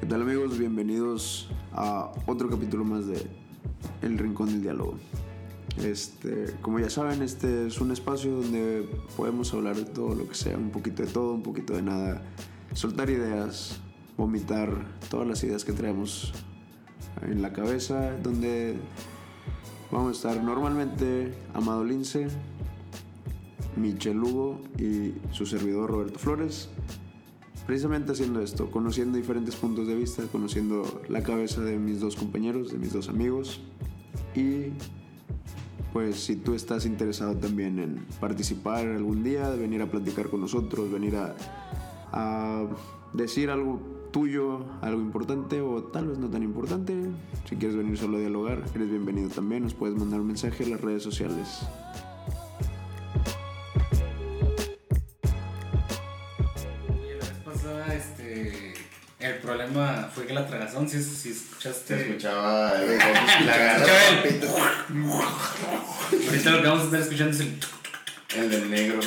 ¿Qué tal amigos? Bienvenidos a otro capítulo más de El Rincón del Diálogo. Este, como ya saben, este es un espacio donde podemos hablar de todo lo que sea, un poquito de todo, un poquito de nada, soltar ideas, vomitar todas las ideas que traemos en la cabeza, donde vamos a estar normalmente Amado Lince, Michel Hugo y su servidor Roberto Flores precisamente haciendo esto, conociendo diferentes puntos de vista, conociendo la cabeza de mis dos compañeros, de mis dos amigos. Y pues si tú estás interesado también en participar algún día, venir a platicar con nosotros, venir a, a decir algo tuyo, algo importante o tal vez no tan importante, si quieres venir solo a dialogar, eres bienvenido también, nos puedes mandar un mensaje en las redes sociales. Problema fue que la tragazón, si, si escuchaste. Se escuchaba el. la Ahorita lo que vamos a estar escuchando es el. El del negro.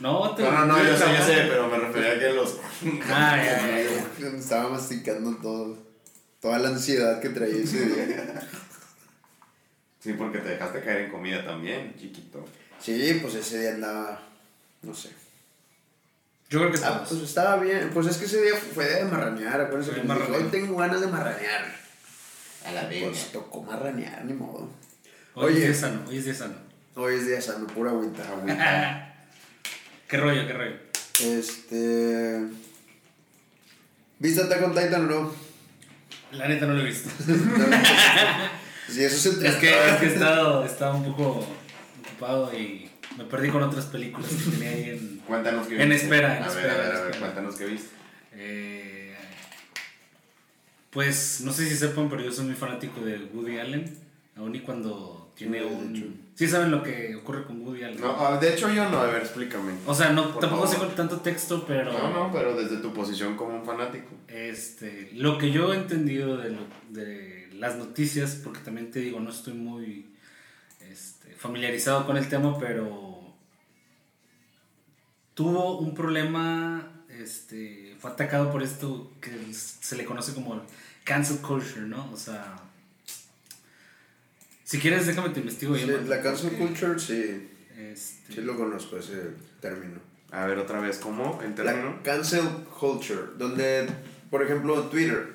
No, te no, no, no, yo sé, yo sé, pero me refería a que los. Ah, ya, ya, Estaba masticando todo. Toda la ansiedad que traía ese día. Sí, porque te dejaste caer en comida también, chiquito. Sí, pues ese día andaba. No sé. Yo creo que ah, pues estaba bien. Pues es que ese día fue de marranear. Acuérdense que hoy tengo ganas de marranear. A la vez. Pues tocó marranear, ni modo. Hoy es día sano, hoy es día sano. Hoy es día sano, pura agüita. ¿Qué rollo, qué rollo? Este. ¿Viste Attack on Titan o no? La neta no lo he visto. sí, eso se Es que, es que he, estado, he estado un poco ocupado y me perdí con otras películas que tenía ahí en, cuéntanos qué en espera. En a espera, ver, a ver, a ver, cuéntanos qué viste. Eh, pues no sé si sepan, pero yo soy muy fanático de Woody Allen. Aún y cuando tiene un. Sí saben lo que ocurre con Woody Allen. No, ah, de hecho yo no, a ver, explícame. O sea, no, tampoco sé con tanto texto, pero. No, no, pero desde tu posición como un fanático. Este, lo que yo he entendido de, lo, de las noticias, porque también te digo, no estoy muy este, familiarizado con el tema, pero tuvo un problema, este, fue atacado por esto que se le conoce como cancel culture, ¿no? O sea, si quieres déjame te investigo. Sí, la cancel culture sí, este, sí lo conozco ese término. A ver otra vez, ¿cómo? ¿En término? La cancel culture, donde, por ejemplo, Twitter,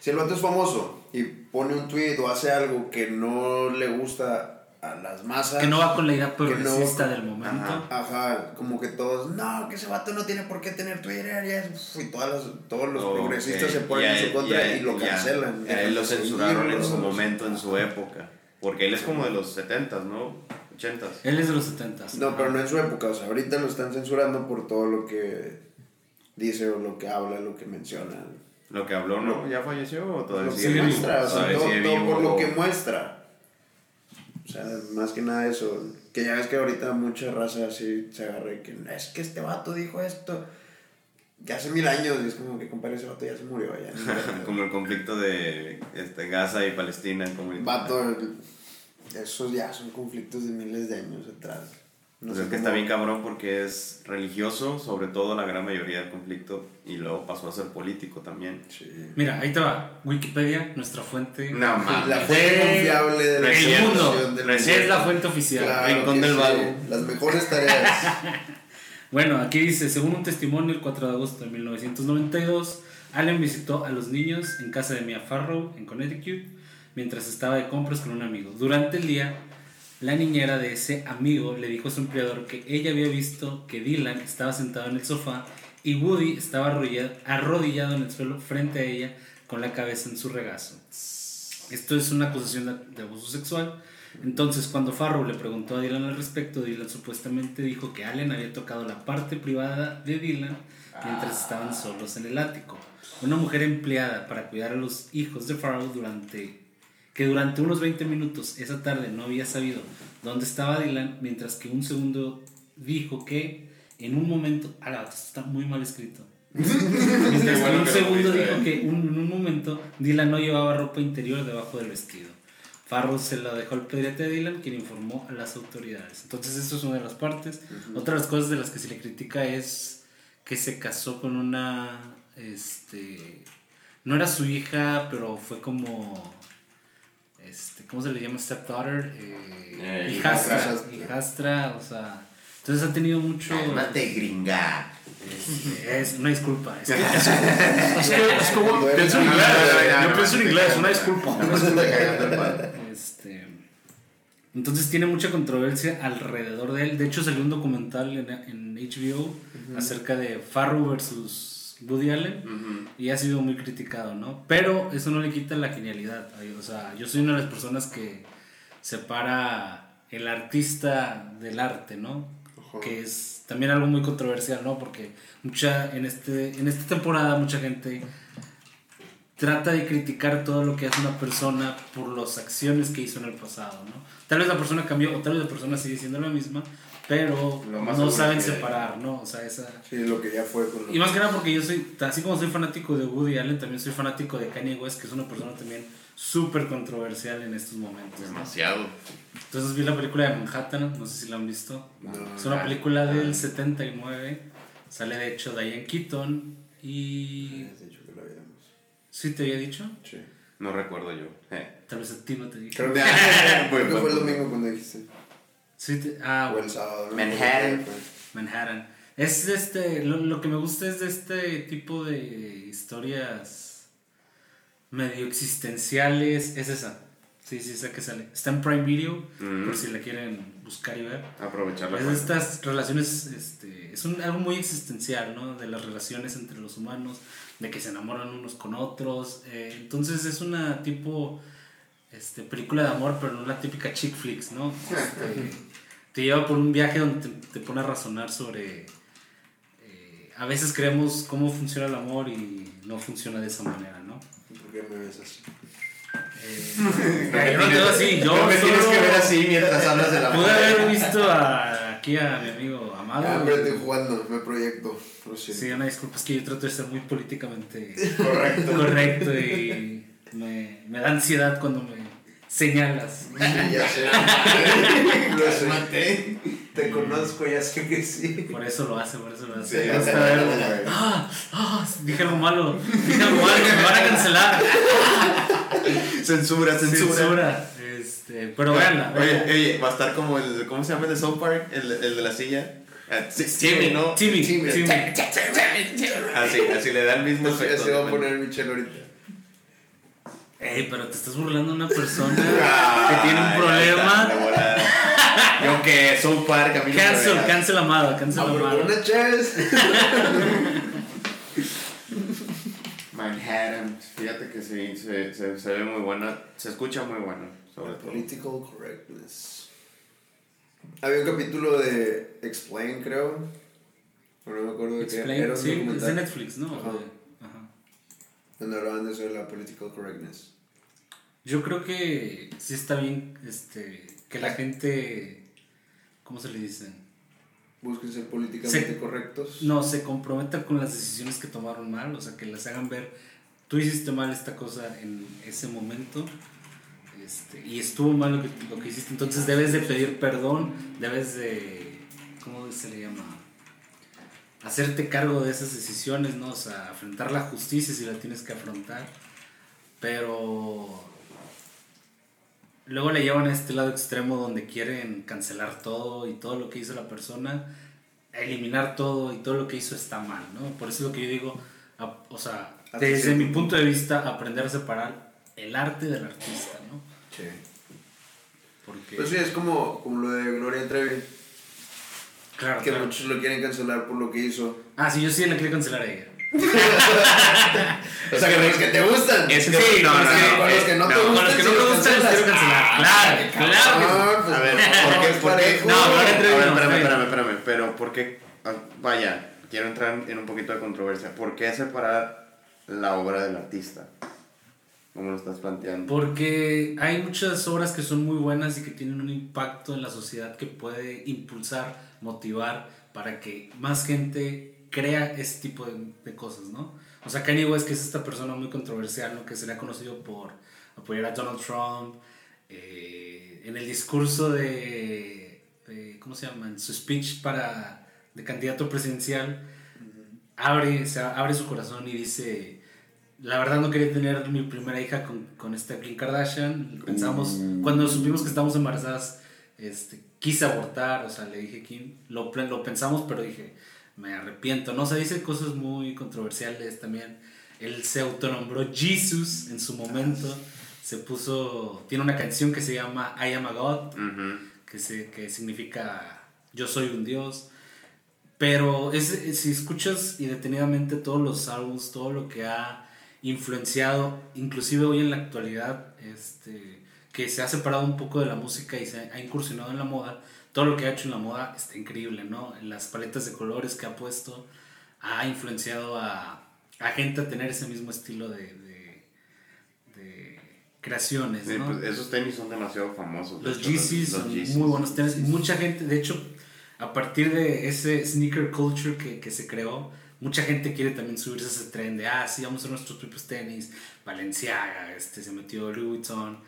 si el vato es famoso y pone un tweet o hace algo que no le gusta a las masas. Que no va con la idea progresista del momento. Ajá, como que todos, no, que ese vato no tiene por qué tener Twitter. Y, y todas todos los progresistas se ponen en su contra y, lo cancelan. a él lo censuraron en su momento, en su época. Porque él es como de los 70 ¿no? 80 Él es de los 70 No, pero no en su época. O sea, ahorita lo están censurando por todo lo que dice o lo que habla, lo que menciona. ¿Lo que habló no? ¿Ya falleció o todavía sigue muestra, o sea, todo por lo que muestra. O sea, más que nada eso. Que ya ves que ahorita mucha raza así se agarra y que es que este vato dijo esto. Ya hace mil años y es como que compadre ese vato ya se murió ya. como el conflicto de este, Gaza y Palestina. Como vato, esos ya son conflictos de miles de años atrás. No pues es que está bien cabrón porque es religioso, sobre todo la gran mayoría del conflicto, y luego pasó a ser político también. Mira, ahí te va. Wikipedia, nuestra fuente. No, La fuente confiable de la el mundo. Es la fuente oficial. Rincón del Vago. Las mejores tareas. bueno, aquí dice: según un testimonio, el 4 de agosto de 1992, Allen visitó a los niños en casa de Mia Farrow, en Connecticut, mientras estaba de compras con un amigo. Durante el día la niñera de ese amigo le dijo a su empleador que ella había visto que Dylan estaba sentado en el sofá y Woody estaba arrodillado en el suelo frente a ella con la cabeza en su regazo. Esto es una acusación de abuso sexual. Entonces, cuando Farrow le preguntó a Dylan al respecto, Dylan supuestamente dijo que Allen había tocado la parte privada de Dylan mientras estaban solos en el ático. Una mujer empleada para cuidar a los hijos de Farrow durante que durante unos 20 minutos esa tarde no había sabido dónde estaba Dylan, mientras que un segundo dijo que en un momento, ah, esto está muy mal escrito. mientras que un segundo dijo que en un momento Dylan no llevaba ropa interior debajo del vestido. Farrow se la dejó al pediatra de Dylan, quien informó a las autoridades. Entonces, esto es una de las partes. Otra de las cosas de las que se le critica es que se casó con una este, no era su hija, pero fue como, este, ¿cómo se le llama? Stepdaughter, eh, Eh, hijastra, hijastra. hijastra, o sea, entonces ha tenido mucho... Cálmate, gringa. Este, Es una disculpa. Es que, Es que, es como, pienso en inglés. Yo pienso en inglés, una disculpa. este, entonces tiene mucha controversia alrededor de él. De hecho salió un documental en, en HBO acerca de Farrow versus Woody Allen y ha sido muy criticado, ¿no? Pero eso no le quita la genialidad. O sea, yo soy una de las personas que separa el artista del arte, ¿no? Que es también algo muy controversial, ¿no? Porque mucha en este en esta temporada mucha gente trata de criticar todo lo que hace una persona por las acciones que hizo en el pasado, ¿no? Tal vez la persona cambió o tal vez la persona sigue siendo la misma, pero Lo más no saben separar, ¿no? O sea, esa Sí, lo que ya fue con y más que nada porque yo soy, así como soy fanático de Woody Allen, también soy fanático de Kanye West, que es una persona también súper controversial en estos momentos. ¿no? Demasiado. Entonces vi la película de Manhattan, no sé si la han visto. No, es una película Ah. del 79, sale de hecho Diane Keaton y... ¿Sí te había dicho? Sí. No recuerdo yo. Eh. Tal vez a ti no te dije. Creo que, Buen creo que fue el domingo cuando dijiste. Sí te- ah, O el sábado. ¿no? Manhattan. Manhattan. Es este, lo, lo que me gusta es de este tipo de historias medio existenciales. Es esa. Sí, sí, esa que sale. Está en Prime Video, Mm. por si la quieren buscar y ver. Aprovechar la Es cuenta. estas relaciones, este, es un, algo muy existencial, ¿no? De las relaciones entre los humanos, de que se enamoran unos con otros. eh, entonces es una tipo, este, película de amor, pero no la típica chick flicks, ¿no? Este, te lleva por un viaje donde te, te pone a razonar sobre... eh, a veces creemos cómo funciona el amor y no funciona de esa manera, ¿no? ¿Por qué me ves así? Eh, yo no te veo así, yo No me tienes que ver así mientras hablas de la Pude haber visto a- aquí a mi amigo Amado. Ah, estoy jugando, me proyecto. Lo siento. Sí, una disculpa, es que yo trato de ser muy políticamente Correcto. correcto y me, me da ansiedad cuando me señalas. ya sé. lo sé. Te conozco, ya sé que sí. Por eso lo hace, por eso lo hace. Sí, verlo. güey. Ah, ah, dije algo malo, dije algo malo, me van a cancelar. Censura, censura. Censura. Este, pero véanla, Oye, oye, va a estar como el. ¿Cómo se llama el de South Park? El, el de la silla. Ah, Timmy, ¿no? Timmy, Timmy. Timmy. Así, así le da el mismo Así efecto. así va a poner Michelle ahorita. Ey, pero te estás burlando de una persona Ah, que tiene un problema. Yo que South Park, a mí no me Cancel, cancel amado, cancel Ah, amado. una chess. Manhattan, fíjate que sí, se, se, se ve muy buena, se escucha muy bueno, sobre todo. Political correctness. Había un capítulo de Explain, creo. No me acuerdo de qué. Explain, Era un sí, es de Netflix, ¿no? Ajá. Ajá. donde hablaban de eso de la political correctness. Yo creo que sí está bien este, que la gente, ¿cómo se le dice? Busquen ser políticamente correctos. No, se comprometa con las decisiones que tomaron mal, o sea, que las hagan ver, tú hiciste mal esta cosa en ese momento este, y estuvo mal lo que, lo que hiciste, entonces debes de pedir perdón, debes de, ¿cómo se le llama? Hacerte cargo de esas decisiones, ¿no? O sea, afrontar la justicia si la tienes que afrontar, pero luego le llevan a este lado extremo donde quieren cancelar todo y todo lo que hizo la persona, eliminar todo y todo lo que hizo está mal, ¿no? Por eso es lo que yo digo, a- o sea, desde mi punto. de vista, aprender a separar el arte del artista. Sí. Porque, Pues sí, es como, como lo de Gloria Trevi. claro, Que claro. muchos lo quieren cancelar por lo que hizo. Ah, sí, yo sí la quería cancelar a ella. O sea, que los que te gustan. Es que, Sí, no, con no, los que- no, con los que no te Con los que no lo gustan los quiero cancelar. Claro, claro. sí. Ah, pues, A ver, ¿por qué? ¿Por qué? parejo. No, Gloria Trevi A ver, no, espérame, espérame, espérame, pero ¿por qué? ah, Vaya, quiero entrar en un poquito de controversia. ¿Por qué separar la obra del artista? ¿Cómo lo estás planteando? Porque hay muchas obras que son muy buenas y que tienen un impacto en la sociedad que puede impulsar, motivar para que más gente crea ese tipo de, de cosas, ¿no? O sea, Kanye West, que es esta persona muy controversial, ¿no? Que se le ha conocido por apoyar a Donald Trump, eh, en el discurso de, de- ¿cómo se llama? En su speech para, de candidato presidencial, abre, se abre su corazón y dice, la verdad no quería tener mi primera hija con, con esta Kim Kardashian. Pensamos, Mm. cuando supimos que estábamos embarazadas, este, quise abortar, o sea, le dije Kim, lo, lo pensamos, pero dije, me arrepiento, ¿no? O sea, dice cosas muy controversiales también. Él se autonombró Jesus en su momento. Se puso, tiene una canción que se llama I Am a God, que, se, que significa yo soy un dios. Pero es- si escuchas y detenidamente todos los álbumes, todo lo que ha influenciado, inclusive hoy en la actualidad, este, que se ha separado un poco de la música y se ha incursionado en la moda, todo lo que ha hecho en la moda está increíble, ¿no? Las paletas de colores que ha puesto ha influenciado a, a gente a tener ese mismo estilo de, de, de creaciones, Sí, ¿no? pues, esos tenis son demasiado famosos. Los Yeezys son muy buenos tenis. Mucha gente, de hecho, a partir de ese sneaker culture que, que se creó, mucha gente quiere también subirse a ese tren de, ah, sí, vamos a hacer nuestros propios tenis. Balenciaga, este, se metió Louis Vuitton.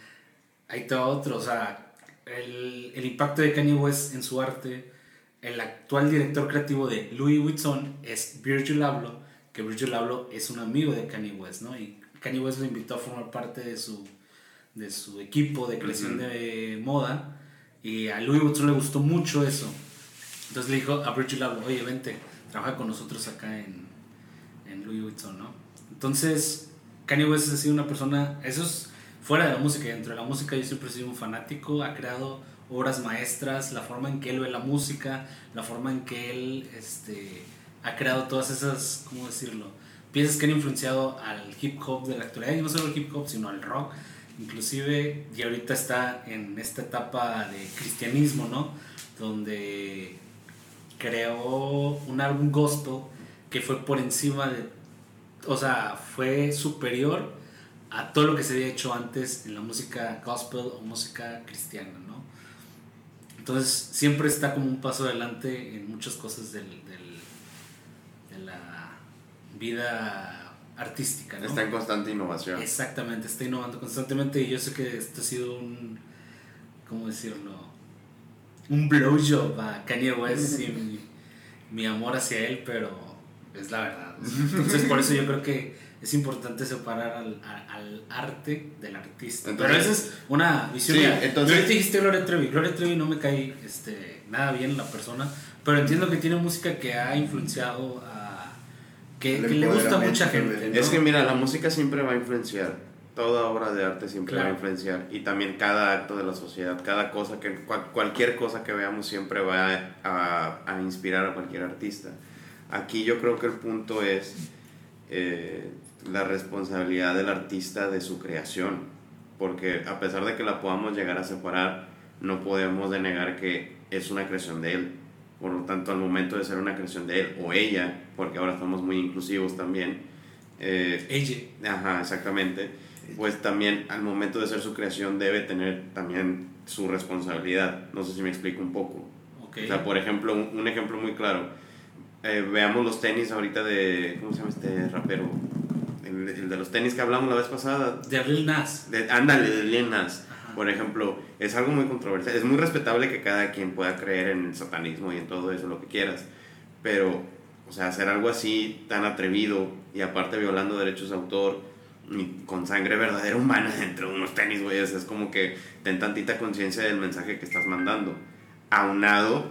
Ahí está otro, o sea, el, el impacto de Kanye West en su arte. El actual director creativo de Louis Vuitton es Virgil Abloh, que Virgil Abloh es un amigo de Kanye West, ¿no? Y Kanye West lo invitó a formar parte de su, de su equipo de creación de moda y a Louis Vuitton le gustó mucho eso. Entonces le dijo a Virgil Abloh, oye, vente, trabaja con nosotros acá en, en Louis Vuitton, ¿no? Entonces, Kanye West ha sido una persona, eso es fuera de la música, dentro de la música yo siempre he sido un fanático, ha creado obras maestras, la forma en que él ve la música, la forma en que él este, ha creado todas esas, ¿cómo decirlo? Piezas que han influenciado al hip hop de la actualidad, y no solo al hip hop, sino al rock, inclusive, y ahorita está en esta etapa de cristianismo, ¿no? Donde creó un álbum gospel que fue por encima de, o sea, fue superior a todo lo que se había hecho antes en la música gospel o música cristiana, ¿no? Entonces siempre está como un paso adelante en muchas cosas del, del- de la vida artística, ¿no? Está en constante innovación. Exactamente, está innovando constantemente y yo sé que esto ha sido un, ¿cómo decirlo? Un blowjob a Kanye West y mi, mi amor hacia él, pero es la verdad. Entonces por eso yo creo que es importante separar al, a- al arte del artista. pero Entonces- esa es una visión. Sí, entonces- Yo ahorita dijiste Gloria Trevi. Gloria Trevi no me cae este, nada bien la persona, pero entiendo que tiene música que ha influenciado a... que, El que le gusta a mucha gente. ¿no? Es que mira, la música siempre va a influenciar. Toda obra de arte siempre Claro. va a influenciar. Y también cada acto de la sociedad, cada cosa que, cual- cualquier cosa que veamos siempre va a, a inspirar a cualquier artista. Aquí yo creo que el punto es eh, la responsabilidad del artista de su creación. Porque a pesar de que la podamos llegar a separar, no podemos denegar que es una creación de él. Por lo tanto, al momento de ser una creación de él o ella, porque ahora estamos muy inclusivos también, eh, Ella. Ajá, exactamente. Pues también al momento de ser su creación debe tener también su responsabilidad. No sé si me explico un poco. Ok. O sea, por ejemplo, un, un ejemplo muy claro. Eh, veamos los tenis ahorita de... ¿Cómo se llama este rapero? El, el de los tenis que hablamos la vez pasada. De Lil Nas. De, ándale, de Lil Nas. Ajá. Por ejemplo, es algo muy controversial. Es muy respetable que cada quien pueda creer en el satanismo y en todo eso, lo que quieras. Pero, o sea, hacer algo así tan atrevido y aparte violando derechos de autor con sangre verdadera humana dentro de unos tenis, güey, es como que ten tantita conciencia del mensaje que estás mandando. Aunado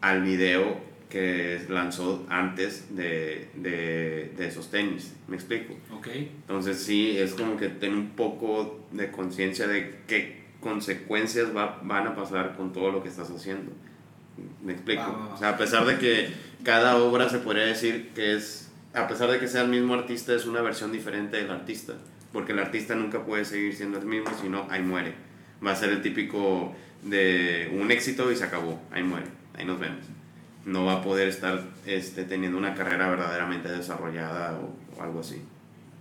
al video que lanzó antes de, de, de esos tenis. ¿Me explico? Ok. Entonces sí, es como que ten un poco de conciencia de qué consecuencias va, van a pasar con todo lo que estás haciendo. ¿Me explico? Va. O sea, a pesar de que cada obra se podría decir que es, a pesar de que sea el mismo artista, es una versión diferente del artista. Porque el artista nunca puede seguir siendo el mismo, sino ahí muere. Va a ser el típico de un éxito y se acabó, ahí muere, ahí nos vemos. No va a poder estar este, teniendo una carrera verdaderamente desarrollada o, o algo así.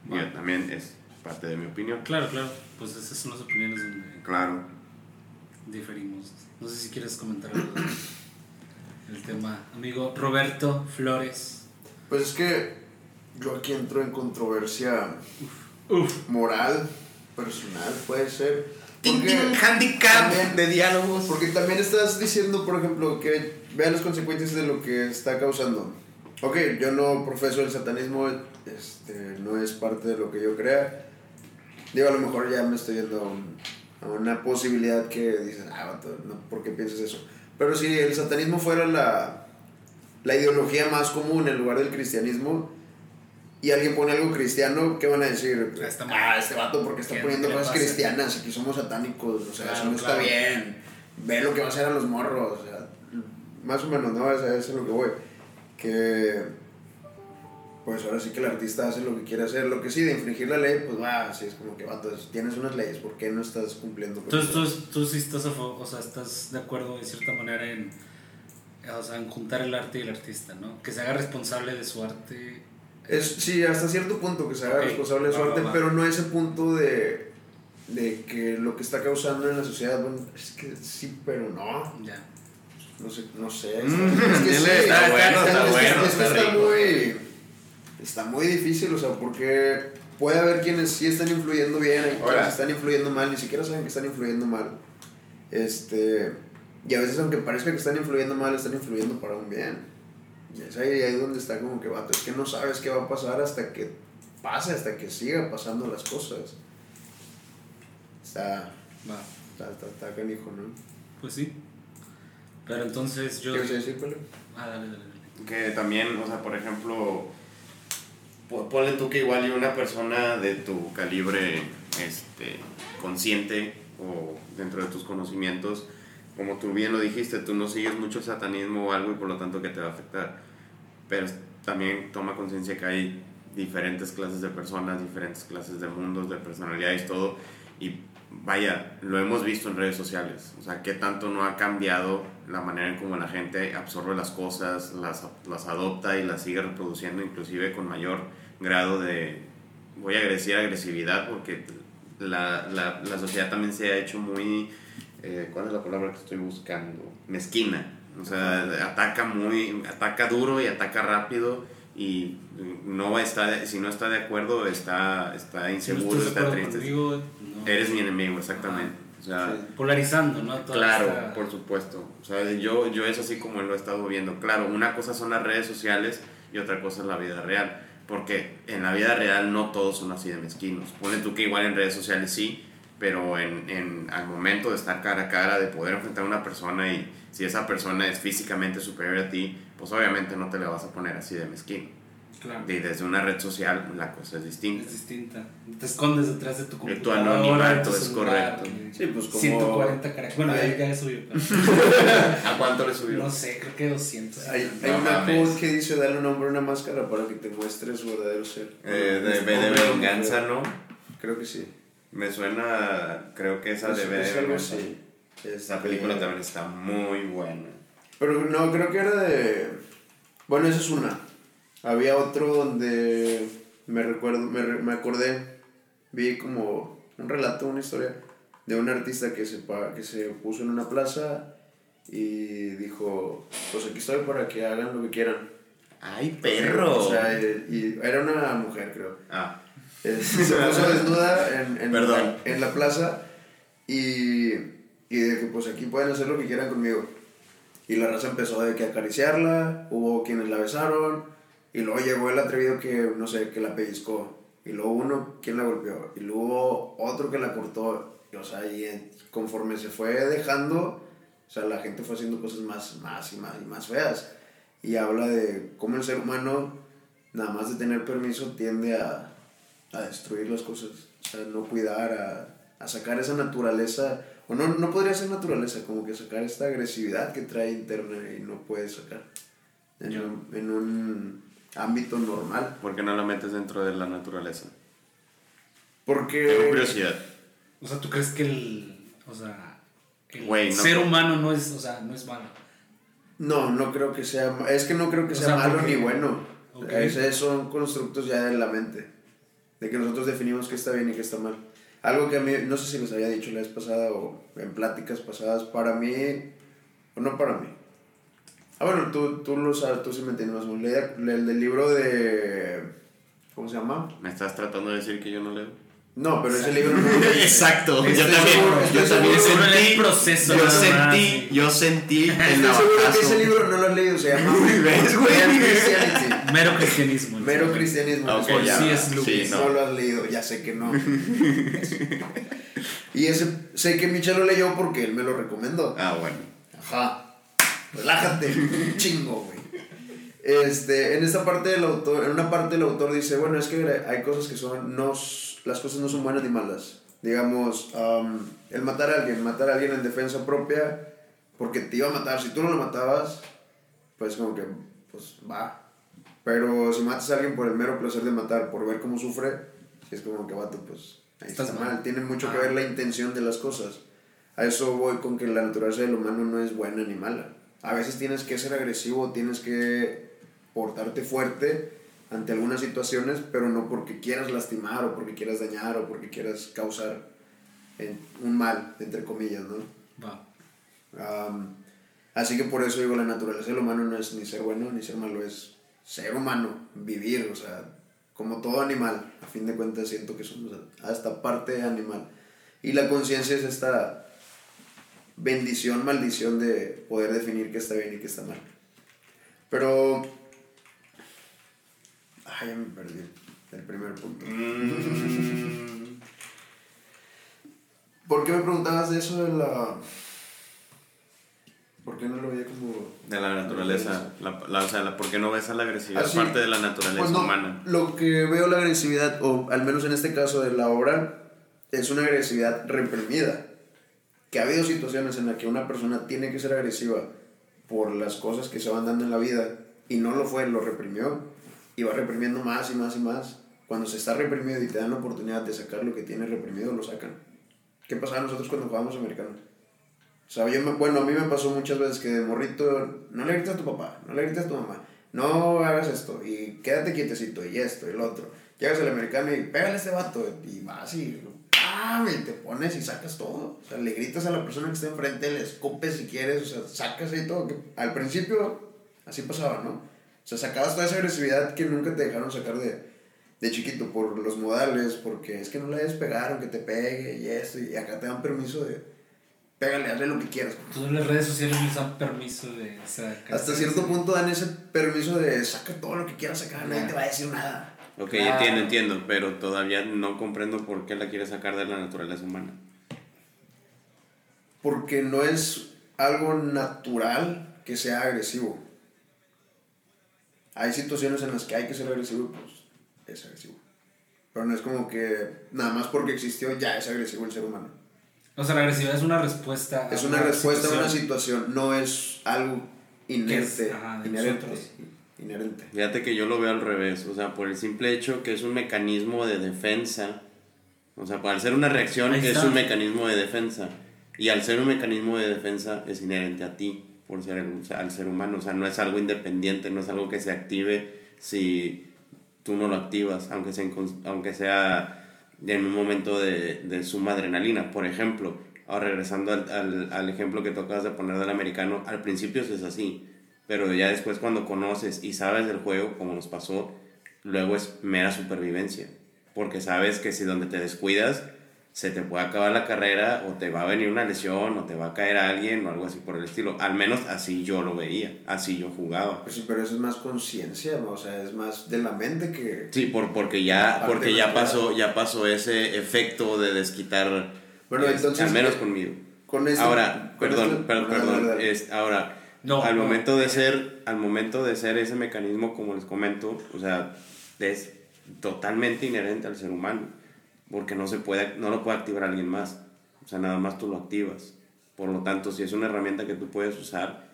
Y Va. también es parte de mi opinión. Claro, claro. Pues esas son las opiniones donde Claro. diferimos. No sé si quieres comentar algo del tema. Amigo Roberto Flores. Pues es que yo aquí entro en controversia Uf. moral, personal, puede ser. Porque, handicap también- de diálogos. porque también estás diciendo, por ejemplo, que vean las consecuencias de lo que está causando. ok, yo no profeso el satanismo, este, no es parte de lo que yo crea. Digo, a lo mejor ya me estoy yendo a, un- a una posibilidad que dices, ah, vato, no, ¿por qué piensas eso? Pero si el satanismo fuera la, la ideología más común en lugar del cristianismo y alguien pone algo cristiano, ¿qué van a decir? Está mal. ah, este vato porque está ¿Qué- poniendo cosas cristianas, aquí somos satánicos, o sea, Claro, eso no está claro. bien. Ve lo que va a hacer a los morros, o sea, más o menos, ¿no? Eso es lo que voy. Que pues ahora sí que el artista hace lo que quiere hacer. Lo que sí, de infringir la ley, pues va, así es como que, vato, tienes unas leyes, ¿por qué no estás cumpliendo con Entonces eso? tú, tú sí estás a favor, o sea, estás de acuerdo de cierta manera en, o sea, en juntar el arte y el artista, ¿no? Que se haga responsable de su arte. Es, sí, hasta cierto punto que se haga responsable de su va, arte, va. pero no ese punto de, de que lo que está causando en la sociedad, bueno, es que sí, pero no. Ya. No sé, no sé. Es que sí, dile, está es que- bueno, está bueno, está está rico. muy. Está muy difícil, o sea, porque puede haber quienes sí están influyendo bien, hay Ahora. quienes están influyendo mal, ni siquiera saben que están influyendo mal. Este. Y a veces, aunque parezca que están influyendo mal, están influyendo para un bien. Y es ahí, ahí donde está como que, vato, es que no sabes qué va a pasar hasta que pase, hasta que siga pasando las cosas. Está. Va. Está, está, está canijo, ¿no? Pues sí. Pero entonces yo. ¿Qué vas a decir, Pele? Ah, dale, dale, dale. Que también, o sea, por ejemplo, po- ponle tú que igual y una persona de tu calibre este, consciente o dentro de tus conocimientos, como tú bien lo dijiste, tú no sigues mucho satanismo o algo y por lo tanto que te va a afectar. Pero también toma conciencia que hay diferentes clases de personas, diferentes clases de mundos, de personalidades, todo. Y vaya, lo hemos visto en redes sociales. O sea, qué tanto no ha cambiado la manera en cómo la gente absorbe las cosas, las, las adopta y las sigue reproduciendo, inclusive con mayor grado de, voy a decir agresividad, porque la, la, la sociedad también se ha hecho muy, eh, ¿cuál es la palabra que estoy buscando? Mezquina. O sea, ataca muy, ataca duro y ataca rápido y no está, si no está de acuerdo, está, está Si inseguro, de está triste. conmigo, no. Eres mi enemigo, exactamente. O sea, Polarizando, ¿no? Toda claro, esta- por supuesto. O sea, yo, yo es así como lo he estado viendo. Claro, una cosa son las redes sociales y otra cosa es la vida real. Porque en la vida real no todos son así de mezquinos. Pone tú que igual en redes sociales sí, pero en, en, al momento de estar cara a cara, de poder enfrentar a una persona y si esa persona es físicamente superior a ti, pues obviamente no te la vas a poner así de mezquino. Claro. Y desde una red social la cosa es distinta. Es distinta. Te escondes detrás de tu tu computadora. anonimato de tu es celular, correcto. y Sí, pues como- 140 caracteres. Bueno, Ay. ya, subió. ¿A cuánto le subió? no sé, creo que 200. Hay, hay No una quote que dice darle un nombre a una máscara para que te muestre su verdadero ser. Eh, de, de, Hombre, de venganza. ¿no? Creo que sí. Me suena, creo que esa Es- de así. Esa Este, película también está muy buena. Pero no, creo que era de... Bueno, esa es una. Había otro donde me recuerdo, me, me acordé, vi como un relato, una historia de un artista que se, que se puso en una plaza y dijo, pues aquí estoy para que hagan lo que quieran. ¡Ay, O sea, y, y era una mujer, creo. ah, Eh, se puso desnuda en, en, Perdón. en la plaza y, y de que pues aquí pueden hacer lo que quieran conmigo. Y la raza empezó de que acariciarla, hubo quienes la besaron y luego llegó el atrevido que, no sé, que la pellizcó. Y luego uno quien la golpeó y luego otro que la cortó. Y, o sea, y en- conforme se fue dejando, o sea, la gente fue haciendo cosas más, más y más y más feas. Y habla de cómo el ser humano, nada más de tener permiso, tiende a, a destruir las cosas, o sea, no cuidar, a, a sacar esa naturaleza, o no, no podría ser naturaleza, como que sacar esta agresividad que trae interna y no puede sacar en, un, en un ámbito normal. ¿por qué no la metes dentro de la naturaleza? Tengo Porque... curiosidad. O sea, ¿tú crees que el. O sea. El no ser creo. humano no es. O sea, no es malo. No, no creo que sea, es que no creo que O sea, sea, malo porque- ni bueno. Ok. Esos son constructos ya de la mente, de que nosotros definimos qué está bien y qué está mal. Algo que a mí, no sé si les había dicho la vez pasada o en pláticas pasadas, para mí, o no para mí. Ah, bueno, tú, tú lo sabes, tú sí me entiendes más. Leí El del libro de, ¿cómo se llama? ¿Me estás tratando de decir que yo no leo? No, pero ese libro no lo. Exacto, yo Estoy también, yo también en el sentí, proceso yo sentí, yo sentí el Estoy seguro que ese libro no lo has leído, se llama ¿Ves, güey? Mero cristianismo. Mero cristianismo. Ya. sí es lo Sí, no. no. lo has leído, ya sé que no. y ese, sé que Michel lo leyó porque él me lo recomendó. Ah, bueno. Ajá. Relájate, un chingo, güey. Este, en esta parte del autor, en una parte el autor dice, bueno, es que hay cosas que son, no, las cosas no son buenas ni malas. Digamos, am, el matar a alguien, matar a alguien en defensa propia, porque te iba a matar. Si tú no lo matabas, pues como que, pues va. Pero si matas a alguien por el mero placer de matar, por ver cómo sufre, es como que vato, pues ahí Estás está mal. mal. Tiene mucho que ver la intención de las cosas. A eso voy con que la naturaleza del humano no es buena ni mala. A veces tienes que ser agresivo, tienes que portarte fuerte ante algunas situaciones, pero no porque quieras lastimar o porque quieras dañar o porque quieras causar eh, un mal, entre comillas, ¿no? Va. Am, así que por eso digo, la naturaleza del humano no es ni ser bueno ni ser malo, es ser humano, vivir, o sea, como todo animal. A fin de cuentas siento que somos hasta parte animal. Y la conciencia es esta bendición, maldición de poder definir qué está bien y qué está mal. Pero... Ay, ya me perdí el primer punto. Mm, ¿Por qué me preguntabas de eso de la... ¿Por qué no lo veía como... de la naturaleza, la, la- o sea, la- ¿por qué no ves a la agresividad Ah, sí. parte de la naturaleza Pues no, humana? Lo que veo la agresividad, o al menos en este caso de la obra, es una agresividad reprimida. Que ha habido situaciones en las que una persona tiene que ser agresiva por las cosas que se van dando en la vida y no lo fue, lo reprimió y va reprimiendo más y más y más. Cuando se está reprimido y te dan la oportunidad de sacar lo que tiene reprimido, lo sacan. ¿Qué pasaba nosotros cuando jugábamos americano? O sea, yo me- bueno, a mí me pasó muchas veces que de morrito, no le grites a tu papá, no le grites a tu mamá, no hagas esto, y quédate quietecito, y esto, y lo otro. Llegas al americano y pégale a este vato, y vas y, ¡pam! y te pones y sacas todo. O sea, le gritas a la persona que está enfrente, le escupes si quieres, o sea, sacas ahí todo. que al principio así pasaba, ¿no? O sea, sacabas toda esa agresividad que nunca te dejaron sacar de, de chiquito por los modales, porque es que no le debes pegar aunque te pegue y esto, y acá te dan permiso de pégale, hazle lo que quieras. Todas las redes sociales les dan permiso de sacar. Hasta cierto punto dan ese permiso de saca todo lo que quieras sacar, nadie te va a decir nada. Ok, Claro. entiendo, entiendo, pero todavía no comprendo por qué la quieres sacar de la naturaleza humana. Porque no es algo natural que sea agresivo. Hay situaciones en las que hay que ser agresivo, pues es agresivo. Pero no es como que nada más porque existió ya es agresivo el ser humano. O sea, la agresividad es una respuesta. a Es una respuesta a una situación. no es algo inerte, ajá, de inherente. nosotros. Inherente. Fíjate que yo lo veo al revés, o sea, por el simple hecho que es un mecanismo de defensa, o sea, al ser una reacción es un mecanismo de defensa, y al ser un mecanismo de defensa es inherente a ti, por ser o sea, al ser humano, o sea, no es algo independiente, no es algo que se active si tú no lo activas, aunque sea, aunque sea en un momento de, de suma adrenalina, por ejemplo, ahora regresando al, al, al ejemplo que tú acabas de poner del americano, al principio es así, pero ya después cuando conoces y sabes del juego, como nos pasó, luego es mera supervivencia. Porque sabes que si donde te descuidas, se te puede acabar la carrera o te va a venir una lesión o te va a caer alguien o algo así por el estilo. Al menos así yo lo veía, así yo jugaba. Pues sí, pero eso es más conciencia, ¿no? o sea, es más de la mente que... Sí, por, porque ya, porque ya pasó, ya pasó ese efecto de desquitar, Bueno, es- entonces, al menos eh, conmigo. Con esto- Ahora, con perdón, esto- perdón, dale. es- ahora, No, al no. momento de ser, al momento de ser ese mecanismo, como les comento, o sea, es totalmente inherente al ser humano, porque no se puede, no lo puede activar alguien más, o sea, nada más tú lo activas. Por lo tanto, si es una herramienta que tú puedes usar,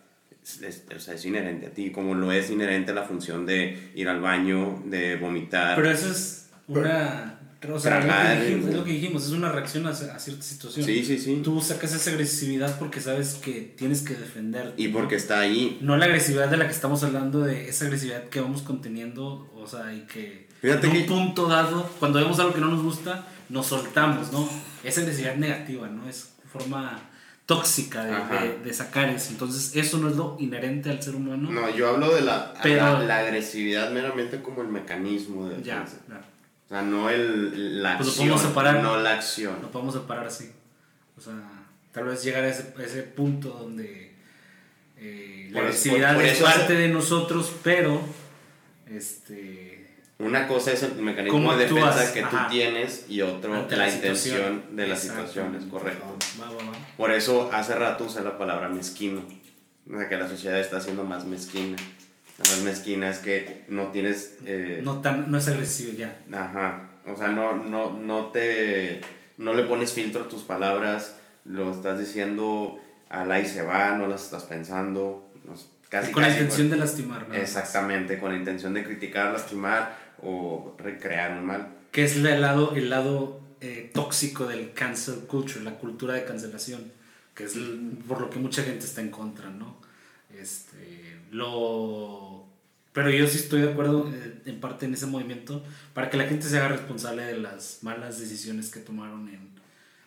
es, es- o sea, es inherente a ti, como lo es inherente la función de ir al baño, de vomitar. Pero eso es una. O sea, es lo, Tragar, que dijimos, es lo que dijimos, es una reacción a, a cierta situación. sí, sí, sí. Tú sacas esa agresividad porque sabes que tienes que defenderte. Y porque está ahí. No la agresividad de la que estamos hablando, de esa agresividad que vamos conteniendo, o sea, y que Fíjate en un punto dado, cuando vemos algo que no nos gusta, nos soltamos, ¿no? Esa agresividad negativa, ¿no? Es forma tóxica de, Ajá. de- de sacar eso. Entonces, eso no es lo inherente al ser humano. No, yo hablo de la, Pero- la, la agresividad meramente como el mecanismo de Ya, defensa. O sea, no el, la Pues lo acción, podemos separar. no la acción. Lo podemos separar así. O sea, tal vez llegar a ese, a ese punto donde eh, la Por agresividad por- por es parte de nosotros, pero este Una cosa es el mecanismo ¿Cómo de defensa que Ajá. tú tienes y otro ante la, la intención situación. de las Exactamente. situaciones, correcto. Va, va, va. Por eso hace rato usé la palabra mezquino. O sea, que la sociedad está siendo más mezquina. La más mezquina es que no tienes... eh, No, tan, no es agresivo ya. Ajá. O sea, no, no, no te... No le pones filtro a tus palabras. Lo estás diciendo al ahí se va, no las estás pensando. no casi, con la casi, intención pues. de lastimar. más. Exactamente, con la intención de criticar, lastimar o recrear un mal. Que es el lado, el lado eh, tóxico del cancel culture, la cultura de cancelación, que es por lo que mucha gente está en contra, ¿no? Este, lo... Pero yo sí estoy de acuerdo eh, en parte en ese movimiento para que la gente se haga responsable de las malas decisiones que tomaron en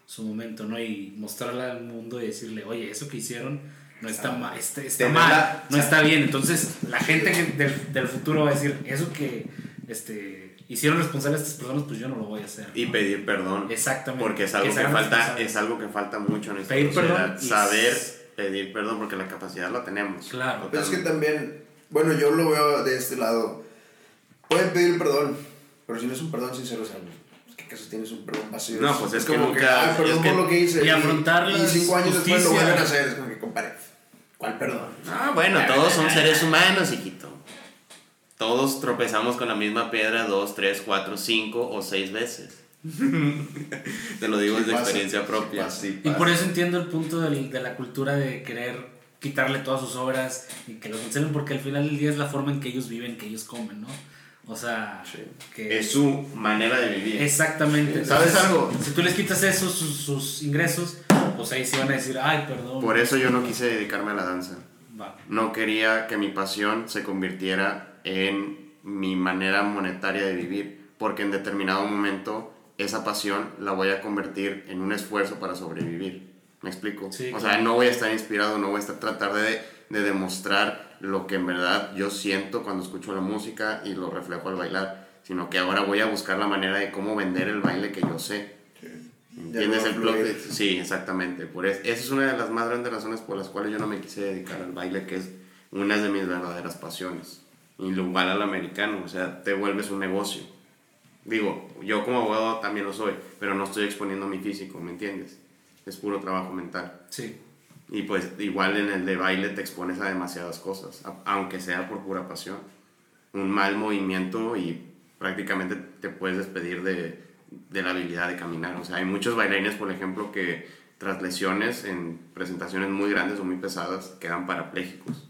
su momento, ¿no? Y mostrarle al mundo y decirle, oye, eso que hicieron no está, ma- está, está Tener mal, la- no está bien. Entonces, la gente del, del futuro va a decir, eso que este, hicieron responsables a estas personas, pues yo no lo voy a hacer. Y ¿no? pedir perdón. Exactamente. Porque es algo Que que, falta, es algo que falta mucho en esta Pedir sociedad. perdón y- Saber pedir perdón porque la capacidad la tenemos. Claro. Pero es que también, bueno, yo lo veo de este lado. Pueden pedir perdón, pero si no es un perdón sincero, o sea, pues, ¿qué caso tienes un perdón vacío? No, pues es que como nunca- "Ay, perdón es que- por lo que hice. y afrontar Y cinco años después lo vuelven a hacer. Es como que, compadre, ¿cuál perdón? Ah, bueno, todos son seres humanos, hijito. Todos tropezamos con la misma piedra dos, tres, cuatro, cinco o seis veces. Te lo digo Sí desde pasa, experiencia sí propia. pasa, sí Y pasa. por eso entiendo el punto del- de la cultura de querer quitarle todas sus obras y que lo cancelen, porque al final del día es la forma en que ellos viven, que ellos comen, ¿no? O sea, que... Es su manera de vivir. Exactamente. ¿Sabes Entonces, algo? Si tú les quitas esos, sus, sus ingresos, pues ahí sí van a decir, ay, perdón. Por eso yo no quise dedicarme a la danza. Va. No quería que mi pasión se convirtiera en mi manera monetaria de vivir, porque en determinado momento esa pasión la voy a convertir en un esfuerzo para sobrevivir. ¿Me explico? Sí, o claro. sea, no voy a estar inspirado, no voy a estar tratar de, de demostrar lo que en verdad yo siento cuando escucho la música y lo reflejo al bailar, sino que ahora voy a buscar la manera de cómo vender el baile que yo sé. ¿Entiendes el fluir. Sí, exactamente. Por es- esa es una de las más grandes razones por las cuales yo no me quise dedicar al baile, que es una de mis verdaderas pasiones. Y lo igual al americano, o sea, te vuelves un negocio. Digo, yo como abogado también lo soy, pero no estoy exponiendo mi físico, ¿me entiendes? Es puro trabajo mental. Sí. Y pues igual en el de baile te expones a demasiadas cosas, a- aunque sea por pura pasión. Un mal movimiento y prácticamente te puedes despedir de, de la habilidad de caminar. O sea, hay muchos bailarines, por ejemplo, que tras lesiones en presentaciones muy grandes o muy pesadas quedan parapléjicos.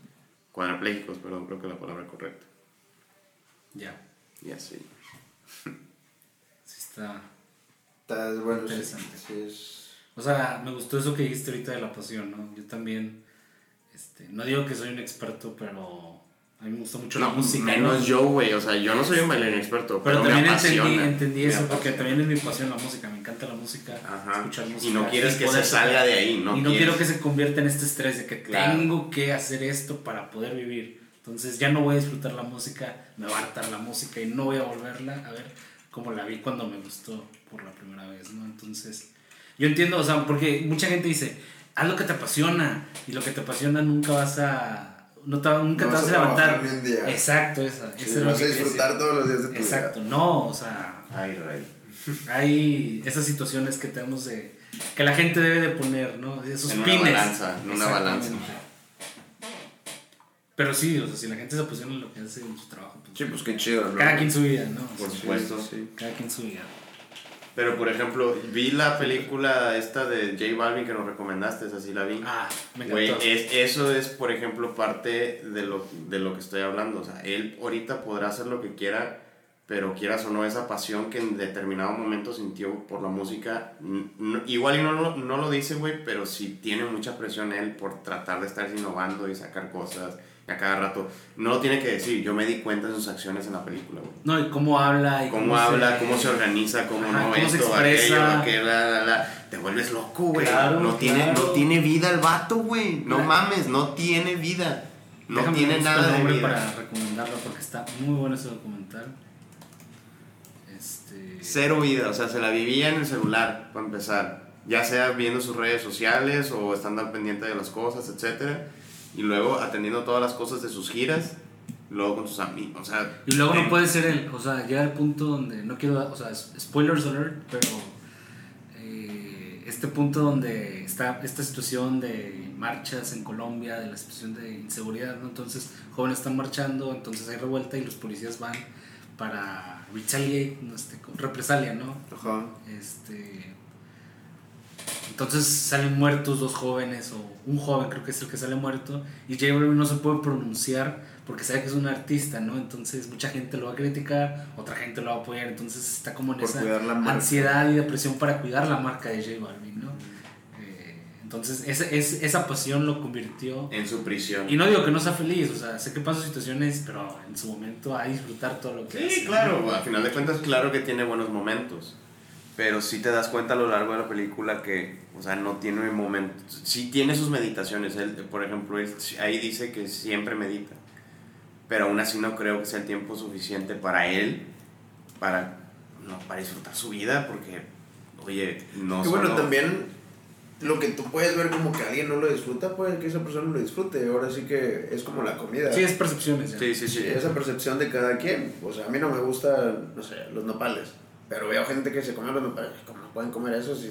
Cuadraplégicos, perdón, creo que es la palabra correcta. Ya. Y así. Sí está... Está bueno, sí, Interesante. sí, es... O sea, me gustó eso que dijiste ahorita de la pasión, ¿no? Yo también, este, no digo que soy un experto, pero a mí me gusta mucho la No, música. menos ¿no? yo, güey. O sea, yo no soy un bailarín experto, Pero, pero, también me entendí, entendí Me eso, porque apasiona. también es mi pasión la música, me encanta la música, Ajá. escuchar música. Y no quieres que se salga de ahí, ¿no? y no quieres. quiero que se convierta en este estrés de que Claro. tengo que hacer esto para poder vivir. Entonces ya no voy a disfrutar la música, me va a hartar la música y no voy a volverla a ver como la vi cuando me gustó por la primera vez, ¿no? Entonces, yo entiendo, o sea, porque mucha gente dice, haz lo que te apasiona y lo que te apasiona nunca vas a... No te, nunca No te vas a levantar. ni un día. Exacto, esa. Sí, lo vas a disfrutar decir. todos los días de tu Exacto, vida. no, o sea, Ay, rey. hay esas situaciones que tenemos de que la gente debe de poner, ¿no? Esos En una pines. balanza, en una balanza. Pero sí, o sea, si la gente se apasiona en lo que hace en su trabajo, pues, Sí, pues qué chido, ¿no? cada quien su vida, ¿no? Por supuesto. Sí. Cada quien su vida. Pero por ejemplo, vi la película esta de J Balvin que nos recomendaste, esa sí la vi. Ah, me Güey, es, eso es, por ejemplo, parte de lo, de lo que estoy hablando. O sea, él ahorita podrá hacer lo que quiera, pero quieras o no, esa pasión que en determinado momento sintió por la música, n- n- igual y no, lo- no lo dice, güey, pero sí tiene mucha presión él por tratar de estar innovando y sacar cosas a cada rato. No lo tiene que decir, yo me di cuenta de sus acciones en la película, güey. No, y cómo habla y Cómo habla, cómo se organiza, cómo Ajá, no, cómo esto, aquello, aquello, la, la, la. Te vuelves loco, güey. Claro, no, tiene, no tiene vida el vato, güey. No Claro. mames, no tiene vida. No Déjame tiene nada de vida. para recomendarlo porque está muy bueno ese documental. Este, Cero vida, o sea, se la vivía en el celular, para empezar. Ya sea viendo sus redes sociales o estando al pendiente de las cosas, etc. Y luego atendiendo todas las cosas de sus giras, luego con sus amigos, o sea... Y luego eh, no puede ser él, o sea, llega el punto donde, no quiero, o sea, spoilers alert, pero eh, este punto donde está esta situación de marchas en Colombia, de la situación de inseguridad, ¿no? Entonces, jóvenes están marchando, entonces hay revuelta y los policías van para retaliate, no este, represalia, ¿no? Ajá. Este, entonces salen muertos dos jóvenes o un joven creo que es el que sale muerto y J Balvin no se puede pronunciar porque sabe que es un artista, ¿no? Entonces mucha gente lo va a criticar, otra gente lo va a apoyar, entonces está como en Por esa ansiedad y depresión para cuidar la marca de J Balvin, ¿no? Eh, entonces esa, es- esa pasión lo convirtió En su prisión. y no digo que no sea feliz, o sea, sé que pasa situaciones, pero en su momento a disfrutar todo lo que hace. Sí, ¿no? claro, al final de cuentas, claro que tiene buenos momentos. Pero sí te das cuenta a lo largo de la película que, o sea, no tiene momentos. Sí tiene sus meditaciones. Él, por ejemplo, él ahí dice que siempre medita. Pero aún así no creo que sea el tiempo suficiente para él, para, no, para disfrutar su vida, porque, oye, no bueno, solo- también lo que tú puedes ver como que alguien no lo disfruta, puede que esa persona lo disfrute. Ahora sí que es como la comida. Sí, es percepciones. Sí, sí, Sí, sí. esa percepción de cada quien. O sea, a mí no me gustan, no sé, los nopales. Pero veo gente que se come los nopales. ¿Cómo no pueden comer eso? Si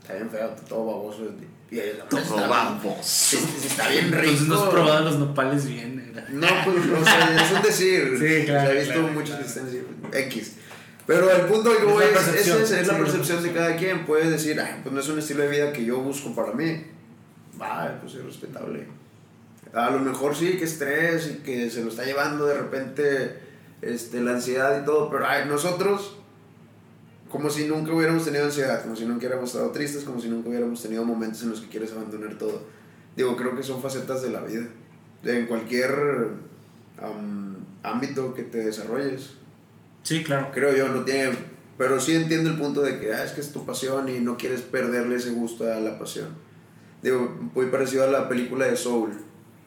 está bien feo, todo baboso. Y ahí Todo está, baboso. Sí, sí, está bien rico. Entonces no has probado los nopales bien. era. No, pues, o sea, es un decir. Sí, claro, O sea, he visto claro, muchos claro. que están así, X. Pero el punto que Es voy la es, es, esa, es la percepción de cada quien. Puede decir, "Ay, pues no es un estilo de vida que yo busco para mí. Va, pues es respetable. A lo mejor sí, que estrés y que se lo está llevando de repente este, la ansiedad y todo, pero ay, nosotros, como si nunca hubiéramos tenido ansiedad, como si nunca hubiéramos estado tristes, como si nunca hubiéramos tenido momentos en los que quieres abandonar todo. Digo, creo que son facetas de la vida. En cualquier am, ámbito que te desarrolles. Sí, claro. Creo yo, no tiene... Pero sí entiendo el punto de que ah, es que es tu pasión y no quieres perderle ese gusto a la pasión. Digo, muy parecido a la película de Soul.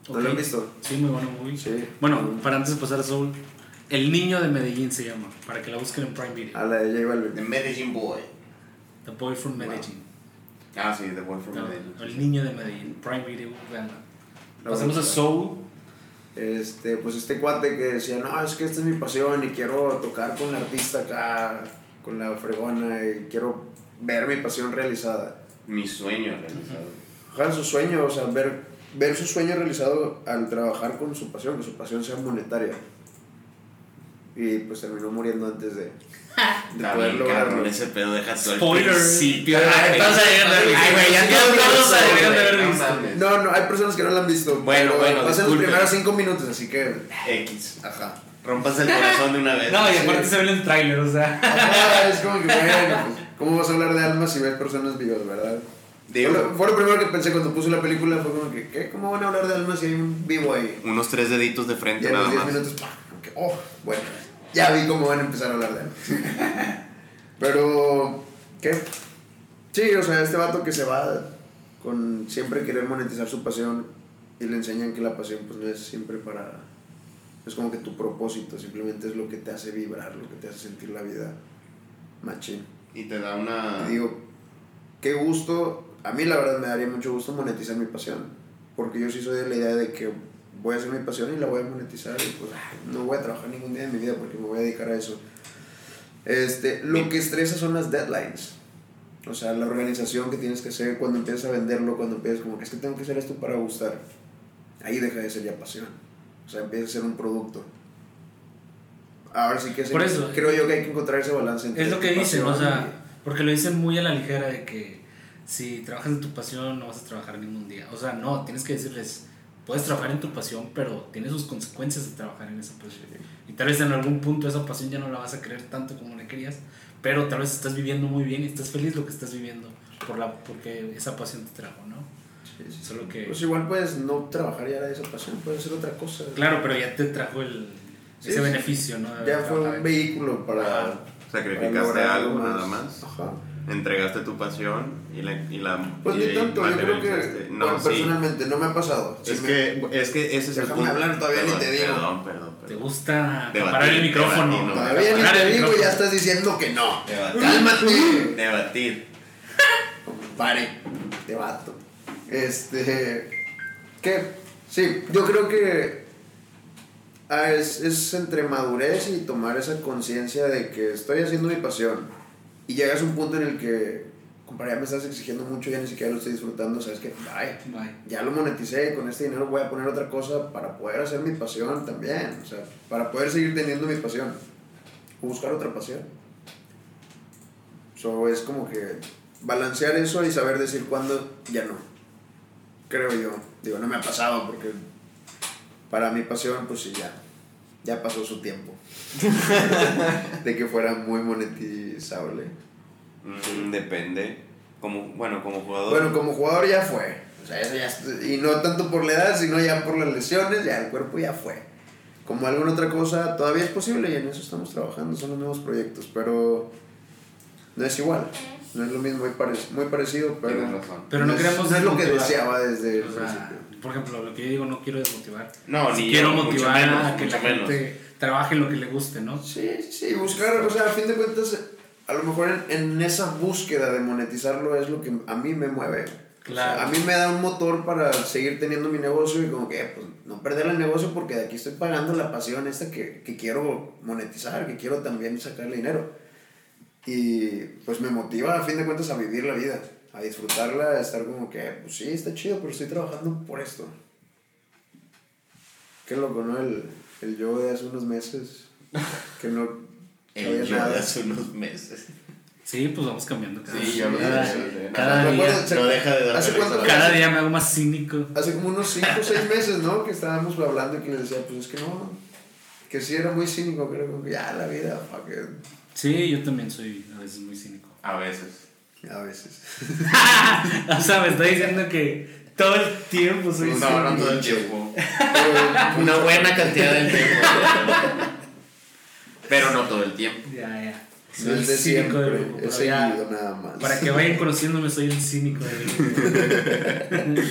¿No Ok. la han visto? Sí, muy bueno movie. Sí. Bueno, para antes de pasar a Soul, El Niño de Medellín se llama, para que la busquen en Prime Video. A la de J The Balvin. Medellín Boy. The Boy from Medellín. Ah, sí, The Boy from No, Medellín. el Niño de Medellín, Prime Video, veanla. Pasamos a. Soul. Este, pues este cuate que decía, no, es que esta es mi pasión y quiero tocar con la artista acá, con la fregona y quiero ver mi pasión realizada. Mi sueño realizado. Ojalá su sueño, o sea, ver, ver su sueño realizado al trabajar con su pasión, que su pasión sea monetaria. Y pues terminó muriendo antes de, de poder bien, cabrón, lograrlo. ese pedo deja todo el Spoiler. principio. Ah, entonces de Ay, güey, ya todos no. No, hay personas que no la han visto. Bueno, bueno, Pasan los primeros cinco minutos, así que. X. Ajá. Rompas el corazón de una vez. No, y Sí. aparte se ve en el tráiler, o sea. Ajá, es como que, bueno, pues, ¿cómo vas a hablar de almas si ves personas vivas, verdad? Digo, Fue lo- fue lo primero que pensé cuando puse la película, fue como que, ¿qué? ¿Cómo van a hablar de almas si hay un vivo ahí? unos tres deditos de Y frente los nada 10 más. minutos, ¡pah! Oh, bueno, ya vi cómo van a empezar a hablar de almas. Pero, ¿qué? Sí, o sea, este vato que se va con siempre querer monetizar su pasión y le enseñan que la pasión pues no es siempre para... Es como que tu propósito, simplemente es lo que te hace vibrar, lo que te hace sentir la vida machín. Y te da una. Y digo, qué gusto, a mí la verdad me daría mucho gusto monetizar mi pasión, porque yo sí soy de la idea de que voy a hacer mi pasión y la voy a monetizar y pues no voy a trabajar ningún día de mi vida porque me voy a dedicar a eso. Este, lo que estresa son las deadlines. O sea, la organización que tienes que hacer cuando empiezas a venderlo, cuando empiezas como es que tengo que hacer esto para gustar. Ahí deja de ser ya pasión. O sea, empieza a ser un producto. Ahora sí que Por eso. creo yo que hay que encontrar ese balance. entre Es lo que dicen, o sea, porque lo dicen muy a la ligera de que si trabajas en tu pasión no vas a trabajar ningún día. O sea, no, tienes que decirles, puedes trabajar en tu pasión, pero tiene sus consecuencias de trabajar en esa pasión. Y tal vez en algún punto esa pasión ya no la vas a querer tanto como la querías, pero tal vez estás viviendo muy bien y estás feliz lo que estás viviendo por la, porque esa pasión te trajo, ¿no? Sí, sí, sí. Solo que... Pues igual puedes no trabajar ya de esa pasión, puedes hacer otra cosa. Claro, pero ya te trajo el, Sí, ese sí. beneficio, ¿no? De Ya fue un vehículo para. Sacrificaste para lograr algo nada más. Ajá. Entregaste tu pasión y la... Y la Pues y ni tanto, yo creo que materializaste. No, bueno, sí. personalmente no me ha pasado. Es que, es que ese es el punto. hablar, todavía ni Perdón, te digo. Perdón, perdón, Te perdón. gusta Debatir, parar el micrófono. debatir, ¿no? Todavía ni te digo, micrófono. ya estás diciendo que no. Debatir. Cálmate. Debatir. Pare, te vato. Este. ¿Qué? Sí, yo creo que. ah, es, es entre madurez y tomar esa conciencia de que estoy haciendo mi pasión. Y llegas a un punto en el que. Compadre, ya me estás exigiendo mucho, ya ni siquiera lo estoy disfrutando. ¿Sabes qué? Bye. Bye. Ya lo moneticé, con este dinero voy a poner otra cosa para poder hacer mi pasión también. O sea, para poder seguir teniendo mi pasión. O buscar otra pasión. So, es como que balancear eso y saber decir cuándo ya no. Creo yo. Digo, no me ha pasado porque para mi pasión, pues sí, ya. Ya pasó su tiempo. de que fuera muy monetizable. Mm, depende. Como, bueno, como jugador. Bueno, como jugador ya fue. O sea, eso ya y no tanto por la edad, sino ya por las lesiones, ya el cuerpo ya fue. Como alguna otra cosa, todavía es posible y en eso estamos trabajando, son los nuevos proyectos, pero no es igual. No es lo mismo, muy, parec- muy parecido, pero, Tienes razón. Pero no es- queremos no es lo que deseaba desde el O sea, principio. Por ejemplo, lo que yo digo, no quiero desmotivar. No, Sí ni quiero yo, mucho motivar menos, a que la menos. gente trabaje en lo que le guste, ¿no? Sí, sí, buscar, o sea, a fin de cuentas, a lo mejor en, en esa búsqueda de monetizarlo es lo que a mí me mueve. O sea, Claro. a mí me da un motor para seguir teniendo mi negocio y como que, pues, no perder el negocio porque de aquí estoy pagando la pasión esta que, que quiero monetizar, que quiero también sacarle dinero. Y pues me motiva a fin de cuentas a vivir la vida, a disfrutarla, a estar como que, pues sí, está chido, pero estoy trabajando por esto. Qué loco, ¿no? El, el yo de hace unos meses, que no El yo nada. de hace unos meses. Sí, pues vamos cambiando cada, Sí, yo lo cada, cada Me día. se- No deja de darme ¿Hace risa cuánto la fue? Cada día me hago más cínico. Hace como unos 5 o 6 meses, ¿no? Que estábamos hablando y que les decía, pues es que no, que sí era muy cínico, creo como que ya la vida, fuck it. Sí, yo también soy a veces muy cínico. A veces. A veces. o sea, me está diciendo que todo el tiempo soy No, cínico. no todo el tiempo. Una buena cantidad del tiempo. Pero no todo el tiempo. Ya, ya. no Soy el es de cínico del siempre, grupo. pero ya, nada más. Para que vayan conociéndome, soy el cínico del grupo.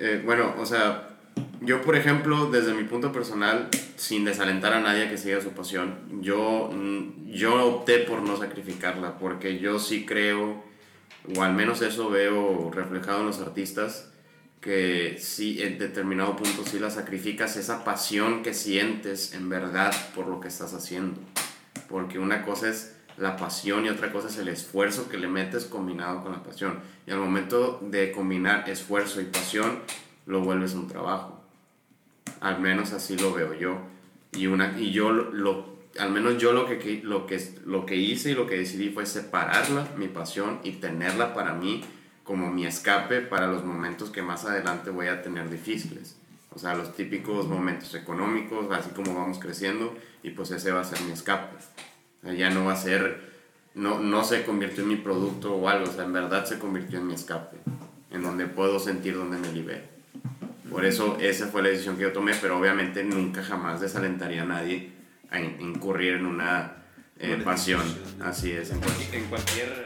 Eh, bueno, o sea, yo por ejemplo, desde mi punto personal, sin desalentar a nadie que siga su pasión, yo, mm, yo opté por no sacrificarla, porque yo sí creo, o al menos eso veo reflejado en los artistas, que sí, en determinado punto sí la sacrificas, esa pasión que sientes en verdad por lo que estás haciendo. Porque una cosa es la pasión y otra cosa es el esfuerzo que le metes combinado con la pasión. Y al momento de combinar esfuerzo y pasión, lo vuelves un trabajo. Al menos así lo veo yo. Y, una, y yo lo, lo- al menos yo lo que, lo, que, lo que hice y lo que decidí fue separarla, mi pasión, y tenerla para mí como mi escape para los momentos que más adelante voy a tener difíciles. O sea, los típicos momentos económicos, así como vamos creciendo, y pues ese va a ser mi escape. O sea, ya no va a ser, no, no se convirtió en mi producto o algo, o sea, en verdad se convirtió en mi escape, en donde puedo sentir donde me libero. Por eso esa fue la decisión que yo tomé, pero obviamente nunca jamás desalentaría a nadie a in- incurrir en una eh, pasión. Así es, en cualquier...